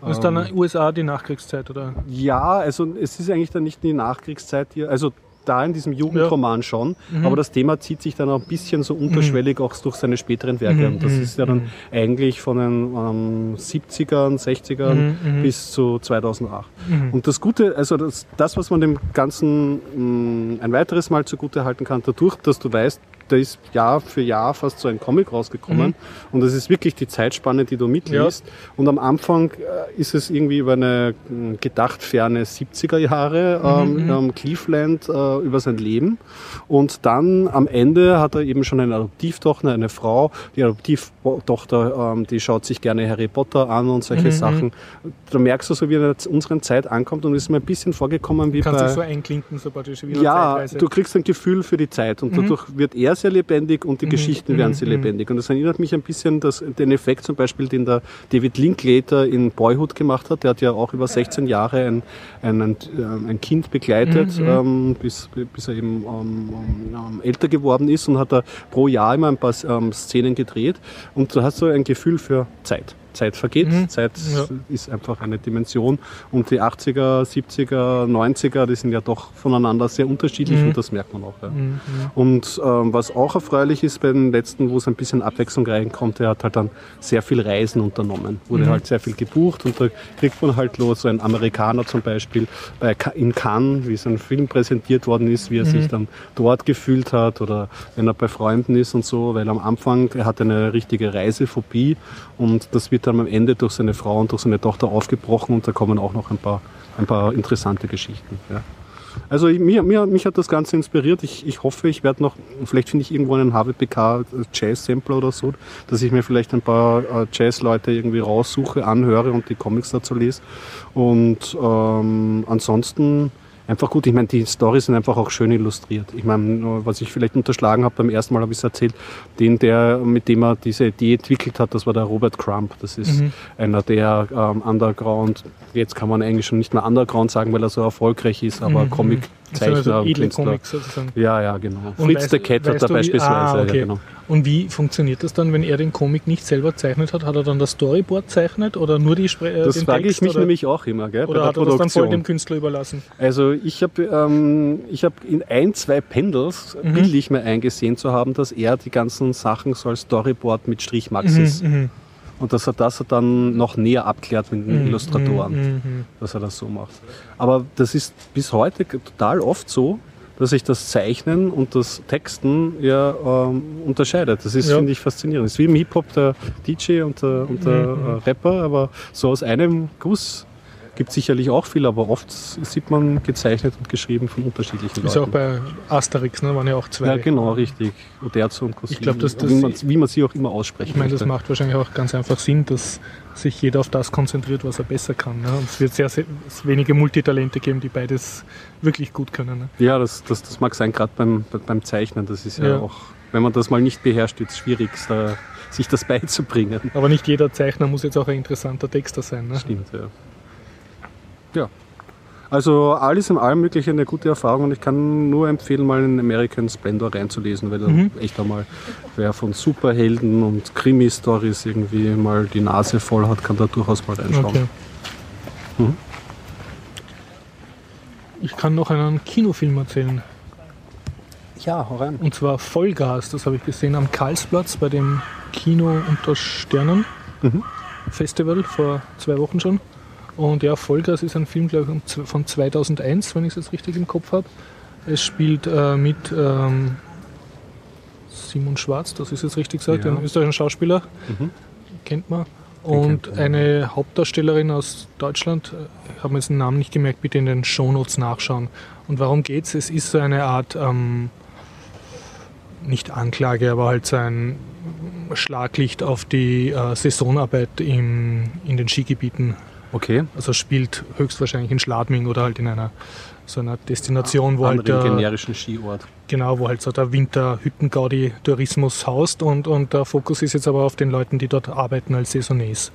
das ist dann ähm, USA die Nachkriegszeit, oder? Ja, also es ist eigentlich dann nicht die Nachkriegszeit hier. Also da in diesem Jugendroman ja. schon, mhm. aber das Thema zieht sich dann auch ein bisschen so unterschwellig mhm. auch durch seine späteren Werke. Mhm. Und das mhm. ist ja dann mhm. eigentlich von den ähm, 70ern, 60ern mhm. bis zu 2008. Und das Gute, also das, das was man dem Ganzen mh, ein weiteres Mal zugute halten kann, dadurch, dass du weißt, da ist Jahr für Jahr fast so ein Comic rausgekommen. Mhm. Und das ist wirklich die Zeitspanne, die du mitliest. Ja. Und am Anfang äh, ist es irgendwie über eine hm, gedacht ferne 70er Jahre, mhm. ähm, mhm. Cleveland, äh, über sein Leben. Und dann am Ende hat er eben schon eine Adoptivtochter, eine Frau. Die Adoptivtochter, ähm, die schaut sich gerne Harry Potter an und solche mhm. Sachen. Da merkst du so, wie er in unserer Zeit ankommt und ist mir ein bisschen vorgekommen wie Kannst bei... Kannst du so einklinken, so praktisch wie Ja, du kriegst ein Gefühl für die Zeit und mhm. dadurch wird er sehr lebendig und die mhm. Geschichten werden sehr mhm. lebendig. Und das erinnert mich ein bisschen das, den Effekt zum Beispiel, den der David Linklater in Boyhood gemacht hat. Der hat ja auch über 16 Jahre ein, ein, ein, äh, ein Kind begleitet, mhm. ähm, bis, bis er eben ähm, ähm, älter geworden ist und hat da pro Jahr immer ein paar ähm, Szenen gedreht. Und du hast so ein Gefühl für Zeit. Zeit vergeht. Mhm. Zeit ja. ist einfach eine Dimension. Und die 80er, 70er, 90er, die sind ja doch voneinander sehr unterschiedlich mhm. und das merkt man auch. Ja. Mhm. Und ähm, was auch erfreulich ist bei den letzten, wo es ein bisschen Abwechslung reinkommt, er hat halt dann sehr viel Reisen unternommen. Wurde mhm. halt sehr viel gebucht und da kriegt man halt los, so ein Amerikaner zum Beispiel bei, in Cannes, wie sein Film präsentiert worden ist, wie er sich mhm. dann dort gefühlt hat oder wenn er bei Freunden ist und so, weil am Anfang er hat eine richtige Reisephobie und das wird dann am Ende durch seine Frau und durch seine Tochter aufgebrochen und da kommen auch noch ein paar, ein paar interessante Geschichten. Ja. Also mir, mir, mich hat das Ganze inspiriert. Ich, ich hoffe, ich werde noch, vielleicht finde ich irgendwo einen HWPK Jazz-Sampler oder so, dass ich mir vielleicht ein paar äh, Jazz-Leute irgendwie raussuche, anhöre und die Comics dazu lese. Und ähm, ansonsten einfach gut. Ich meine, die Storys sind einfach auch schön illustriert. Ich meine, was ich vielleicht unterschlagen habe, beim ersten Mal habe ich es erzählt, den, der, mit dem er diese Idee entwickelt hat, das war der Robert Crump. Das ist mhm. einer der ähm, Underground, jetzt kann man eigentlich schon nicht mehr Underground sagen, weil er so erfolgreich ist, aber mhm. Comic Zeichner, also edle Comics sozusagen. Ja, ja, genau. Und Fritz weißt, der Cat hat da beispielsweise. Ah, okay. ja, genau. Und wie funktioniert das dann, wenn er den Comic nicht selber zeichnet hat? Hat er dann das Storyboard zeichnet oder nur die Spre äh, Das frage ich mich oder? nämlich auch immer, gell, oder hat er das dann voll dem Künstler überlassen? Also ich habe ähm, hab in ein, zwei Pendels mhm. bildlich mir eingesehen zu haben, dass er die ganzen Sachen so als Storyboard mit Strichmaxis mhm, mhm. Und dass er das dann noch näher abklärt mit den mhm, Illustratoren, mhm, mhm. dass er das so macht. Aber das ist bis heute total oft so, dass sich das Zeichnen und das Texten ja ähm, unterscheidet. Das ist, ja. finde ich, faszinierend. Es ist wie im Hip-Hop der DJ und der, und der mhm. äh, Rapper, aber so aus einem Guss Gibt sicherlich auch viel, aber oft sieht man gezeichnet und geschrieben von unterschiedlichen Leuten. Ist auch bei Asterix, ne? waren ja auch zwei. Ja, genau, richtig. Uderzo und Cousin. Ich glaube, das, das wie, man, wie man sie auch immer aussprechen Ich meine, das macht wahrscheinlich auch ganz einfach Sinn, dass sich jeder auf das konzentriert, was er besser kann. Ne? Und es wird sehr, sehr wenige Multitalente geben, die beides wirklich gut können. Ne? Ja, das, das, das mag sein, gerade beim, beim Zeichnen. Das ist ja, ja, auch, wenn man das mal nicht beherrscht, wird es schwierig, da sich das beizubringen. Aber nicht jeder Zeichner muss jetzt auch ein interessanter Texter sein. Ne? Stimmt, ja. Ja. Also alles in allem wirklich eine gute Erfahrung und ich kann nur empfehlen, mal in American Splendor reinzulesen, weil Mhm. da echt einmal wer von Superhelden und Krimi-Stories irgendwie mal die Nase voll hat, kann da durchaus mal reinschauen. Okay. Mhm. Ich kann noch einen Kinofilm erzählen. Ja, hau rein. Und zwar Vollgas. Das habe ich gesehen am Karlsplatz bei dem Kino unter Sternen Mhm. Festival vor zwei Wochen schon. Und ja, Vollgas ist ein Film, glaube ich, von 2001, wenn ich es jetzt richtig im Kopf habe. Es spielt äh, mit ähm, Simon Schwarz, das ist jetzt richtig gesagt, Ja. ein österreichischen Schauspieler, Mhm. kennt man. kennt Und man. eine Hauptdarstellerin aus Deutschland, äh, ich habe mir jetzt den Namen nicht gemerkt, bitte in den Shownotes nachschauen. Und warum geht's? Es ist so eine Art, ähm, nicht Anklage, aber halt so ein Schlaglicht auf die äh, Saisonarbeit im, in den Skigebieten. Okay. Also spielt höchstwahrscheinlich in Schladming oder halt in einer so einer Destination, wo halt der, generischen Skiort. Genau, wo halt so der Winter-Hüttengaudi-Tourismus haust und, und der Fokus ist jetzt aber auf den Leuten, die dort arbeiten als Saisonniers.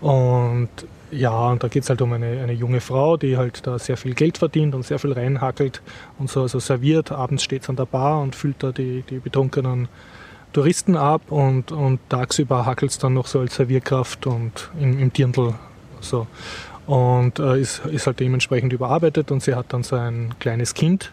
Und ja, und da geht es halt um eine, eine junge Frau, die halt da sehr viel Geld verdient und sehr viel reinhackelt und so also serviert. Abends steht sie an der Bar und füllt da die, die betrunkenen Touristen ab und, und tagsüber hackelt es dann noch so als Servierkraft und im, im Dirndl so. Und äh, ist, ist halt dementsprechend überarbeitet und sie hat dann so ein kleines Kind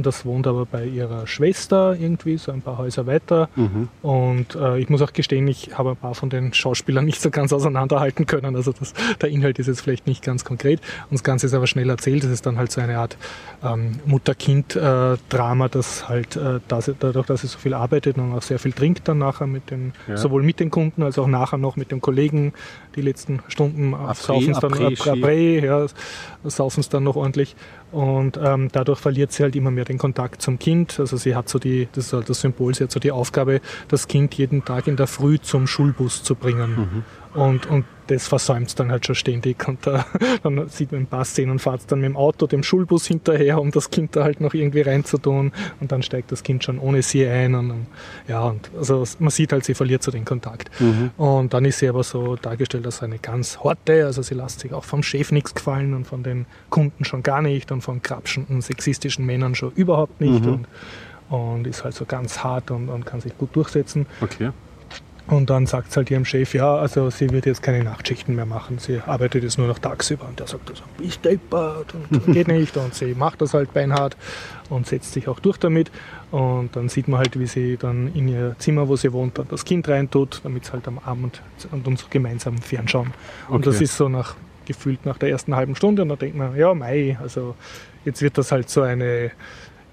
und das wohnt aber bei ihrer Schwester irgendwie, so ein paar Häuser weiter. Mhm. Und äh, ich muss auch gestehen, ich habe ein paar von den Schauspielern nicht so ganz auseinanderhalten können. Also das, der Inhalt ist jetzt vielleicht nicht ganz konkret. Und das Ganze ist aber schnell erzählt. Es ist dann halt so eine Art ähm, Mutter-Kind-Drama, das halt äh, dass, dadurch, dass sie so viel arbeitet und auch sehr viel trinkt dann nachher mit den, Ja. sowohl mit den Kunden als auch nachher noch mit den Kollegen. Die letzten Stunden saufen es dann après, ja, saufen es dann noch ordentlich. Und ähm, dadurch verliert sie halt immer mehr den Kontakt zum Kind. Also sie hat so die, das ist halt das Symbol, sie hat so die Aufgabe, das Kind jeden Tag in der Früh zum Schulbus zu bringen. Und, und das versäumt dann halt schon ständig. Und da, dann sieht man ein paar Szenen, fahrt dann mit dem Auto dem Schulbus hinterher, um das Kind da halt noch irgendwie reinzutun. Und dann steigt das Kind schon ohne sie ein. Und, und ja, und also man sieht halt, sie verliert so den Kontakt. Und dann ist sie aber so dargestellt als eine ganz Horte. Also sie lässt sich auch vom Chef nichts gefallen und von den Kunden schon gar nicht und von krapschenden, sexistischen Männern schon überhaupt nicht. Und, und ist halt so ganz hart und, und kann sich gut durchsetzen. Okay. Und dann sagt sie halt ihrem Chef, ja, also sie wird jetzt keine Nachtschichten mehr machen. Sie arbeitet jetzt nur noch tagsüber. Und der sagt also, bist deppert und geht nicht. Und sie macht das halt beinhart und setzt sich auch durch damit. Und dann sieht man halt, wie sie dann in ihr Zimmer, wo sie wohnt, dann das Kind reintut, damit sie halt am Abend und uns gemeinsam fernschauen. Und Okay. das ist so nach gefühlt nach der ersten halben Stunde. Und dann denkt man, ja, mei, also jetzt wird das halt so eine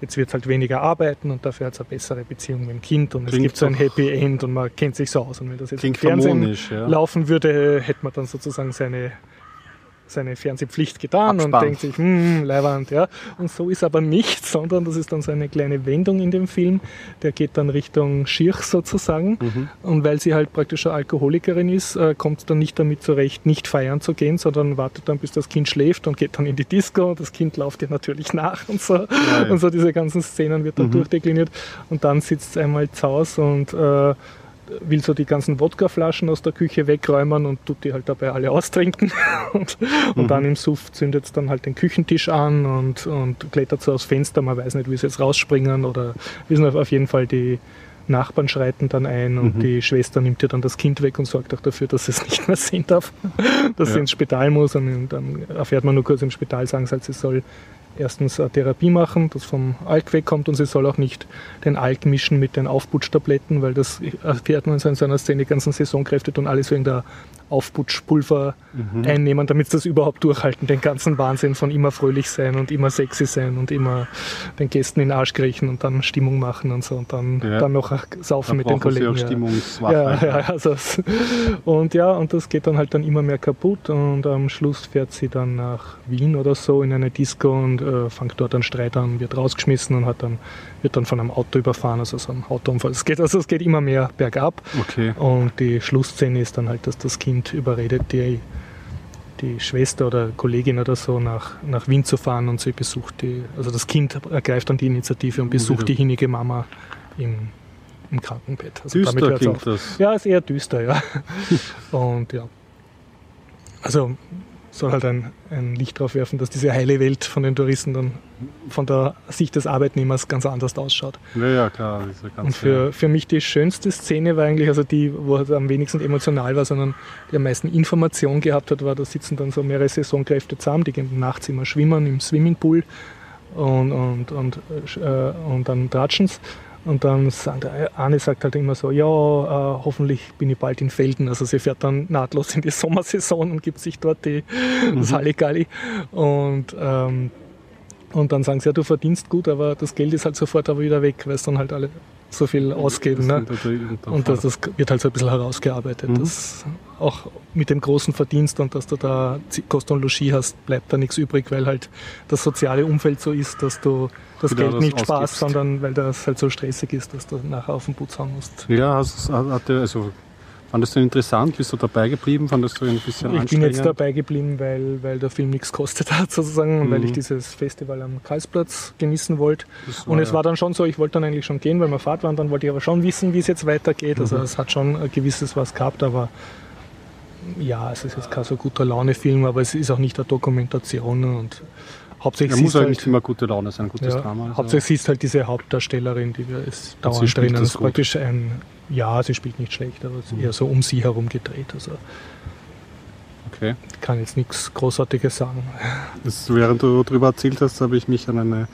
Jetzt wird halt weniger arbeiten und dafür hat es eine bessere Beziehung mit dem Kind und es Klingt gibt so ein Happy End und man kennt sich so aus. Und wenn das jetzt im Fernsehen ja. laufen würde, hätte man dann sozusagen seine, seine Fernsehpflicht getan Abspann. und denkt sich, hm, Leiwand, ja. Und so ist aber nicht, sondern das ist dann so eine kleine Wendung in dem Film. Der geht dann Richtung Schirch sozusagen. Mhm. Und weil sie halt praktisch eine Alkoholikerin ist, äh, kommt sie dann nicht damit zurecht, nicht feiern zu gehen, sondern wartet dann, bis das Kind schläft und geht dann in die Disco. Das Kind läuft ihr natürlich nach und so. ja. Mhm. Und so diese ganzen Szenen wird dann durchdekliniert. Und dann sitzt sie einmal zu Hause und äh, will so die ganzen Wodkaflaschen aus der Küche wegräumen und tut die halt dabei alle austrinken. und und dann im Suff zündet es dann halt den Küchentisch an und, und klettert so aufs Fenster. Man weiß nicht, wie sie jetzt rausspringen oder wissen auf jeden Fall die Nachbarn schreiten dann ein und die Schwester nimmt ihr dann das Kind weg und sorgt auch dafür, dass sie es nicht mehr sehen darf, dass sie Ja. ins Spital muss. Und dann erfährt man nur kurz im Spital, sagen sie halt, sie soll erstens eine Therapie machen, das vom Alk wegkommt und sie soll auch nicht den Alk mischen mit den Aufputschtabletten, weil das erfährt man in so einer Szene, die ganzen Saisonkräfte tun alles wegen der Aufputschpulver einnehmen, damit sie das überhaupt durchhalten, den ganzen Wahnsinn von immer fröhlich sein und immer sexy sein und immer den Gästen in den Arsch kriechen und dann Stimmung machen und so und dann, Ja. dann noch saufen mit den brauchen sie Kollegen. auch ja. Ja, ja, also und ja, und das geht dann halt dann immer mehr kaputt und am Schluss fährt sie dann nach Wien oder so in eine Disco und äh, fängt dort einen Streit an, wird rausgeschmissen und hat dann, wird dann von einem Auto überfahren, also so ein Autounfall. Es geht, also es geht immer mehr bergab Okay. und die Schlussszene ist dann halt, dass das Kind überredet, die, die Schwester oder Kollegin oder so nach, nach Wien zu fahren und sie besucht die, also das Kind ergreift dann die Initiative und besucht wieder. die hinnige Mama im im Krankenbett. Also Düster damit klingt auf. das. Ja, ist eher düster, ja. Und ja. Also soll halt ein, ein Licht drauf werfen, dass diese heile Welt von den Touristen dann von der Sicht des Arbeitnehmers ganz anders ausschaut. Ja, ja, klar. Ganze, Und für, für mich die schönste Szene war eigentlich, also die, wo es am wenigsten emotional war, sondern die am meisten Information gehabt hat, war, da sitzen dann so mehrere Saisonkräfte zusammen, die gehen nachts immer schwimmen im Swimmingpool und, und, und, äh, und dann tratschen's. Und dann sagt der eine sagt halt immer so, ja, äh, hoffentlich bin ich bald in Felden. Also sie fährt dann nahtlos in die Sommersaison und gibt sich dort die, das Halligalli. Und, ähm, und dann sagen sie, ja, du verdienst gut, aber das Geld ist halt sofort aber wieder weg, weil es dann halt alle so viel ausgeben. Ne? Und das, das wird halt so ein bisschen herausgearbeitet. Mhm. Dass auch mit dem großen Verdienst und dass du da Kost und Logis hast, bleibt da nichts übrig, weil halt das soziale Umfeld so ist, dass du das Geld das nicht sparst, ausgibst. sondern weil das halt so stressig ist, dass du nachher auf den Putz hauen musst. Ja, hast, hatte, also, fandest du ihn interessant? Bist du dabei geblieben? Fandest du ihn ein bisschen Ich bin jetzt dabei geblieben, weil, weil der Film nichts gekostet hat sozusagen und weil Mhm. ich dieses Festival am Karlsplatz genießen wollte. Und es ja- war dann schon so, ich wollte dann eigentlich schon gehen, weil wir Fahrt waren, dann wollte ich aber schon wissen, wie es jetzt weitergeht. Also Mhm. es hat schon ein gewisses was gehabt, aber ja, es ist jetzt kein so guter Laune-Film, aber es ist auch nicht eine Dokumentation und hauptsächlich Er muss halt halt, nicht immer gute Laune sein, ein gutes ja, Drama. also. hauptsächlich siehst halt diese Hauptdarstellerin, die wir ist sie dauernd drinnen. das ist praktisch ein, ja, sie spielt nicht schlecht, aber es ist eher so um sie herum gedreht. Also Okay. ich kann jetzt nichts Großartiges sagen. Das, während du darüber erzählt hast, habe ich mich an eine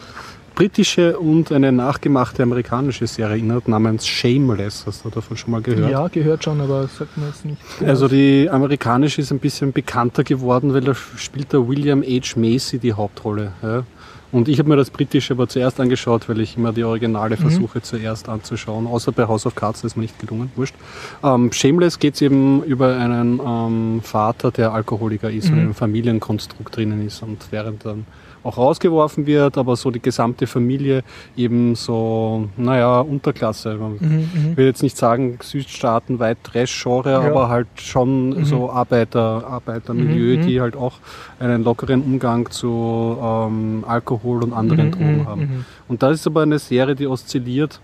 britische und eine nachgemachte amerikanische Serie erinnert, namens Shameless. Hast du davon schon mal gehört? Ja, gehört schon, aber sagt mir jetzt nicht. Also die amerikanische ist ein bisschen bekannter geworden, weil da spielt der William H. Macy die Hauptrolle. Ja. Und ich habe mir das britische aber zuerst angeschaut, weil ich immer die Originale versuche zuerst anzuschauen. Außer bei House of Cards ist mir nicht gelungen. Wurscht. Ähm, Shameless geht es eben über einen ähm, Vater, der Alkoholiker ist und in einem Familienkonstrukt drinnen ist und während dann auch rausgeworfen wird, aber so die gesamte Familie eben so, naja, Unterklasse. Man Mhm, ich will jetzt nicht sagen Südstaaten weit Trash-Genre, Ja. aber halt schon so Arbeiter, Arbeitermilieu, Mhm, mhm. die halt auch einen lockeren Umgang zu ähm, Alkohol und anderen Mhm, Drogen mhm, haben. mhm. Und das ist aber eine Serie, die oszilliert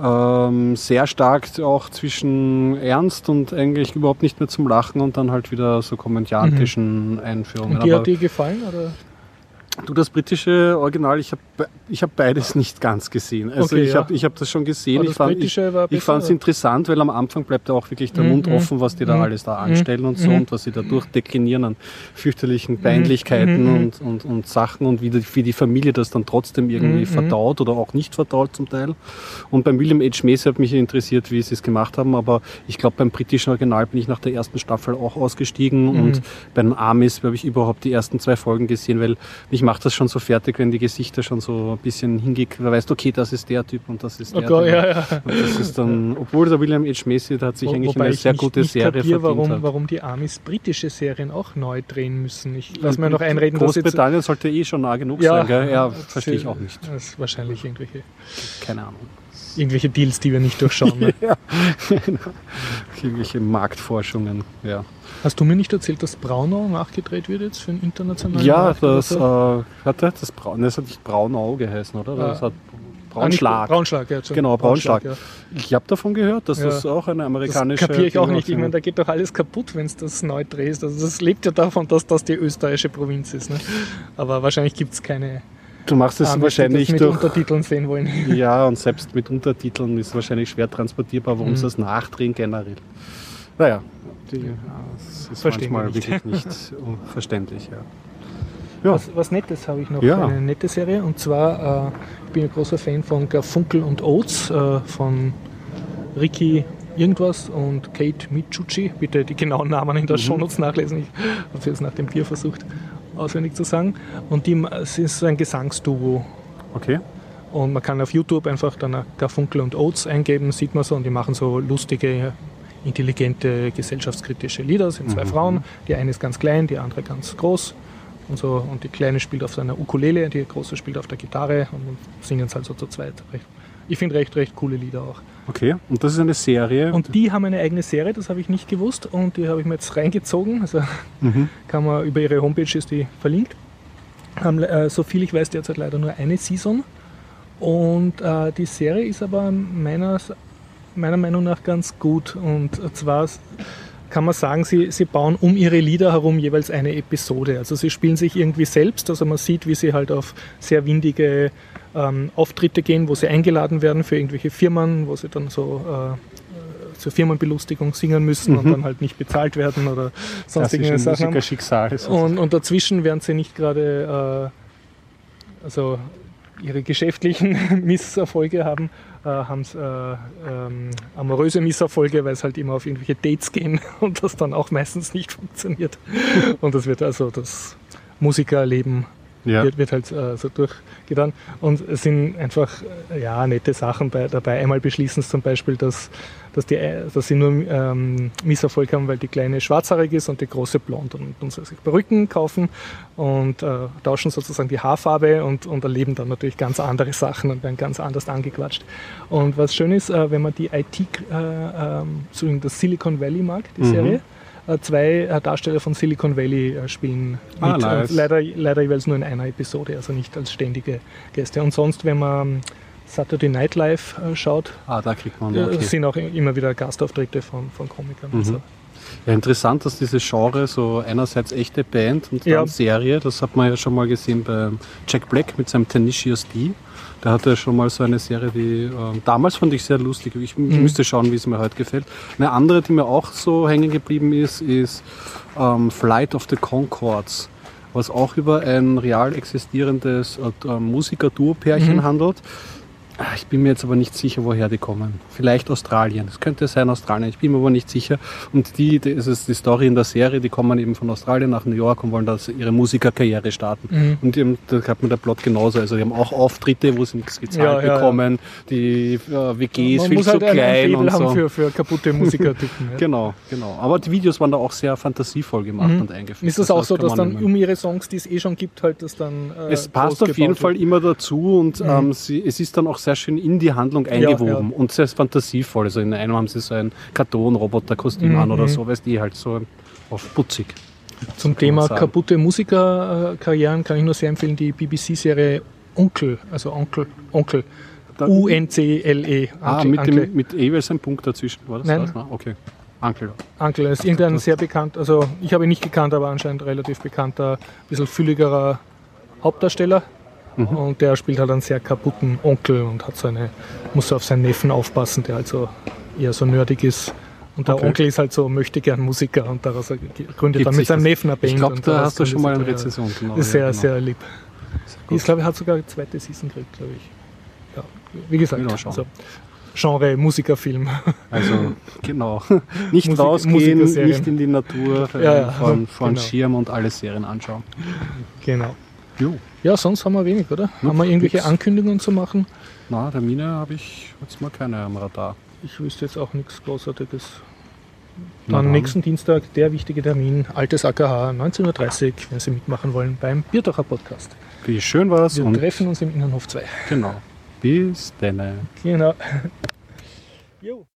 ähm, sehr stark auch zwischen Ernst und eigentlich überhaupt nicht mehr zum Lachen und dann halt wieder so komödiantischen Einführungen. Und dir Aber hat die gefallen? Oder? Du, das britische Original, ich habe ich hab beides nicht ganz gesehen. Also Okay, ich ja. habe ich hab das schon gesehen. Das fand, ich, fand es interessant, weil am Anfang bleibt ja auch wirklich der Mhm, Mund mhm, offen, was die da mhm, alles da anstellen und so mhm. und was sie da durchdeklinieren an fürchterlichen Peinlichkeiten mhm. und, und, und Sachen und wie die, wie die Familie das dann trotzdem irgendwie Mhm, verdaut oder auch nicht verdaut zum Teil. Und beim William H. Macy hat mich interessiert, wie sie es gemacht haben, aber ich glaube beim britischen Original bin ich nach der ersten Staffel auch ausgestiegen Mhm. und bei den Amis habe ich überhaupt die ersten zwei Folgen gesehen, weil mich macht das schon so fertig, wenn die Gesichter schon so ein bisschen hingeht. Da weißt du, okay, das ist der Typ und das ist Oh der Gott, Typ. ja, ja. Und das ist dann, obwohl der William H. Macy, der hat sich Wo- eigentlich eine sehr nicht, gute nicht Serie kapier, verdient warum, hat. warum die Amis britische Serien auch neu drehen müssen. Ich lass mir noch einreden, Großbritannien sollte eh schon nah genug Ja, sein, gell? Ja, verstehe ich auch nicht. Das ist wahrscheinlich irgendwelche, Keine Ahnung. Irgendwelche Deals, die wir nicht durchschauen. Ne? Irgendwelche Marktforschungen, ja. Hast du mir nicht erzählt, dass Braunau nachgedreht wird jetzt für einen internationalen Ja, Markt das, äh, hat das, das Braun, das hat nicht Braunau geheißen, oder? Das Ah. hat Ah, nicht- Braunschlag. Braunschlag, ja. Genau, Braunschlag. ja. Ich habe davon gehört, dass Ja. das auch eine Das amerikanische. kapiere ich auch nicht. Ich meine, da geht doch alles kaputt, wenn es das neu drehst. Also das lebt ja davon, dass das die österreichische Provinz ist. Ne? Aber wahrscheinlich gibt es keine du machst es Amis, wahrscheinlich das mit durch. Untertiteln sehen wollen. Ja, und selbst mit Untertiteln ist wahrscheinlich schwer transportierbar, warum Mhm. sie das nachdrehen generell. Naja, die, ja, es ist Verstehen manchmal nicht. wirklich nicht verständlich. Ja. Ja. Was, was Nettes habe ich noch, Ja. eine nette Serie. Und zwar, äh, ich bin ein großer Fan von Garfunkel und Oates, äh, von Ricky irgendwas und Kate Michucci. Bitte die genauen Namen in der Mhm. Shownotes nachlesen. Ich habe es nach dem Bier versucht auswendig zu sagen. Und die, es ist ein Gesangsduo. Okay. Und man kann auf YouTube einfach dann Garfunkel und Oates eingeben, sieht man so, und die machen so lustige, intelligente, gesellschaftskritische Lieder. Das sind zwei Mhm. Frauen, die eine ist ganz klein, die andere ganz groß. Und, so, und die Kleine spielt auf seiner Ukulele, die Große spielt auf der Gitarre und singen es halt so zu zweit. Recht, ich finde recht, recht coole Lieder auch. Okay. Und das ist eine Serie. Und die haben eine eigene Serie, das habe ich nicht gewusst und die habe ich mir jetzt reingezogen. Also Mhm. kann man über ihre Homepage ist die verlinkt. Haben, äh, so viel ich weiß, derzeit leider nur eine Season. Und äh, die Serie ist aber meiner, meiner Meinung nach ganz gut. Und zwar kann man sagen, sie, sie bauen um ihre Lieder herum jeweils eine Episode. Also sie spielen sich irgendwie selbst, also man sieht, wie sie halt auf sehr windige ähm, Auftritte gehen, wo sie eingeladen werden für irgendwelche Firmen, wo sie dann so äh, zur Firmenbelustigung singen müssen mhm. und dann halt nicht bezahlt werden oder sonstige Sachen. Und, und dazwischen werden sie nicht gerade äh, also ihre geschäftlichen Misserfolge haben, äh, haben äh, ähm, amoröse Misserfolge, weil es halt immer auf irgendwelche Dates gehen und das dann auch meistens nicht funktioniert. und das wird also das Musikerleben ja. wird, wird, halt äh, so durchgetan. Und es sind einfach äh, ja, nette Sachen bei, dabei. Einmal beschließen sie zum Beispiel, dass, dass, die, dass sie nur ähm, Misserfolg haben, weil die kleine schwarzhaarig ist und die große blond. Und, und sie sich Perücken kaufen und äh, tauschen sozusagen die Haarfarbe und, und erleben dann natürlich ganz andere Sachen und werden ganz anders angequatscht. Und was schön ist, äh, wenn man die IT, äh, ähm, das Silicon Valley mag, die mhm. Serie, äh, zwei äh, Darsteller von Silicon Valley äh, spielen ah, mit. Nice. leider, leider jeweils nur in einer Episode, also nicht als ständige Gäste. Und sonst, wenn man ähm, Saturday Night Live schaut, ah, da kriegt man, okay. sind auch immer wieder Gastauftritte von, von Komikern. Mhm. Ja, interessant, dass dieses Genre so einerseits echte Band und dann ja. Serie, das hat man ja schon mal gesehen bei Jack Black mit seinem Tenacious D. Der hatte schon mal so eine Serie, die äh, damals fand ich sehr lustig. Ich, mhm. müsste schauen, wie es mir heute gefällt. Eine andere, die mir auch so hängen geblieben ist, ist ähm, Flight of the Concords, was auch über ein real existierendes äh, Musiker-Duo-Pärchen mhm. handelt ich bin mir jetzt aber nicht sicher, woher die kommen. Vielleicht Australien. Es könnte sein Australien. Ich bin mir aber nicht sicher. Und die, das ist die Story in der Serie, die kommen eben von Australien nach New York und wollen da ihre Musikerkarriere starten. Mhm. Und eben, da hat man der Plot genauso. Also die haben auch Auftritte, wo sie nichts gezahlt ja, ja, bekommen. Ja. Die äh, WG ist viel halt zu klein und so. Für, für kaputte Musikertypen. genau, genau. Aber die Videos waren da auch sehr fantasievoll gemacht mhm. und eingeführt. Ist das also auch so, dass dann um ihre Songs, die es eh schon gibt, halt das dann äh, Es passt auf jeden wird. Fall immer dazu und mhm. ähm, sie, es ist dann auch sehr schön in die Handlung eingewoben ja, ja. und sehr fantasievoll. Also in einem haben sie so ein Karton-Roboter-Kostüm mhm. an oder so, weißt du, halt so auf putzig. Zum Thema kaputte Musikerkarrieren kann ich nur sehr empfehlen, die BBC-Serie Onkel, also Onkel, Onkel. U-N-C-L-E. Ah, mit, dem, mit jeweils ein Punkt dazwischen, war das Nein. das? Okay. Ankel. Ankel ist irgendein sehr bekannt, also ich habe ihn nicht gekannt, aber anscheinend relativ bekannter, ein bisschen fülligerer Hauptdarsteller. Mhm. Und der spielt halt einen sehr kaputten Onkel und hat seine, muss auf seinen Neffen aufpassen, der halt so eher so nerdig ist. Und der okay. Onkel ist halt so, möchte gern Musiker und daraus gründet Gibt dann mit seinem Neffen eine Band. Ich glaube, da hast du schon mal eine Rezession gemacht. Ist sehr, genau. sehr lieb. Ich glaube, er hat sogar eine zweite Season gekriegt, glaube ich. Ja, wie gesagt, also, Genre Musikerfilm. Also genau. Nicht Musik, rausgehen, nicht in die Natur, ja, ja. von, von genau. Schirm und alle Serien anschauen. Genau. Jo. Ja, sonst haben wir wenig, oder? Noch haben wir irgendwelche nix. Ankündigungen zu machen? Na, Termine habe ich jetzt mal keine am Radar. Ich wüsste jetzt auch nichts Großartiges. Dann, dann nächsten Dienstag der wichtige Termin, Altes AKH, 19.30 Uhr, wenn Sie mitmachen wollen, beim Bierdacher Podcast. Wie schön war es. Wir treffen uns im Innenhof 2. Genau. Bis dann. Genau. jo.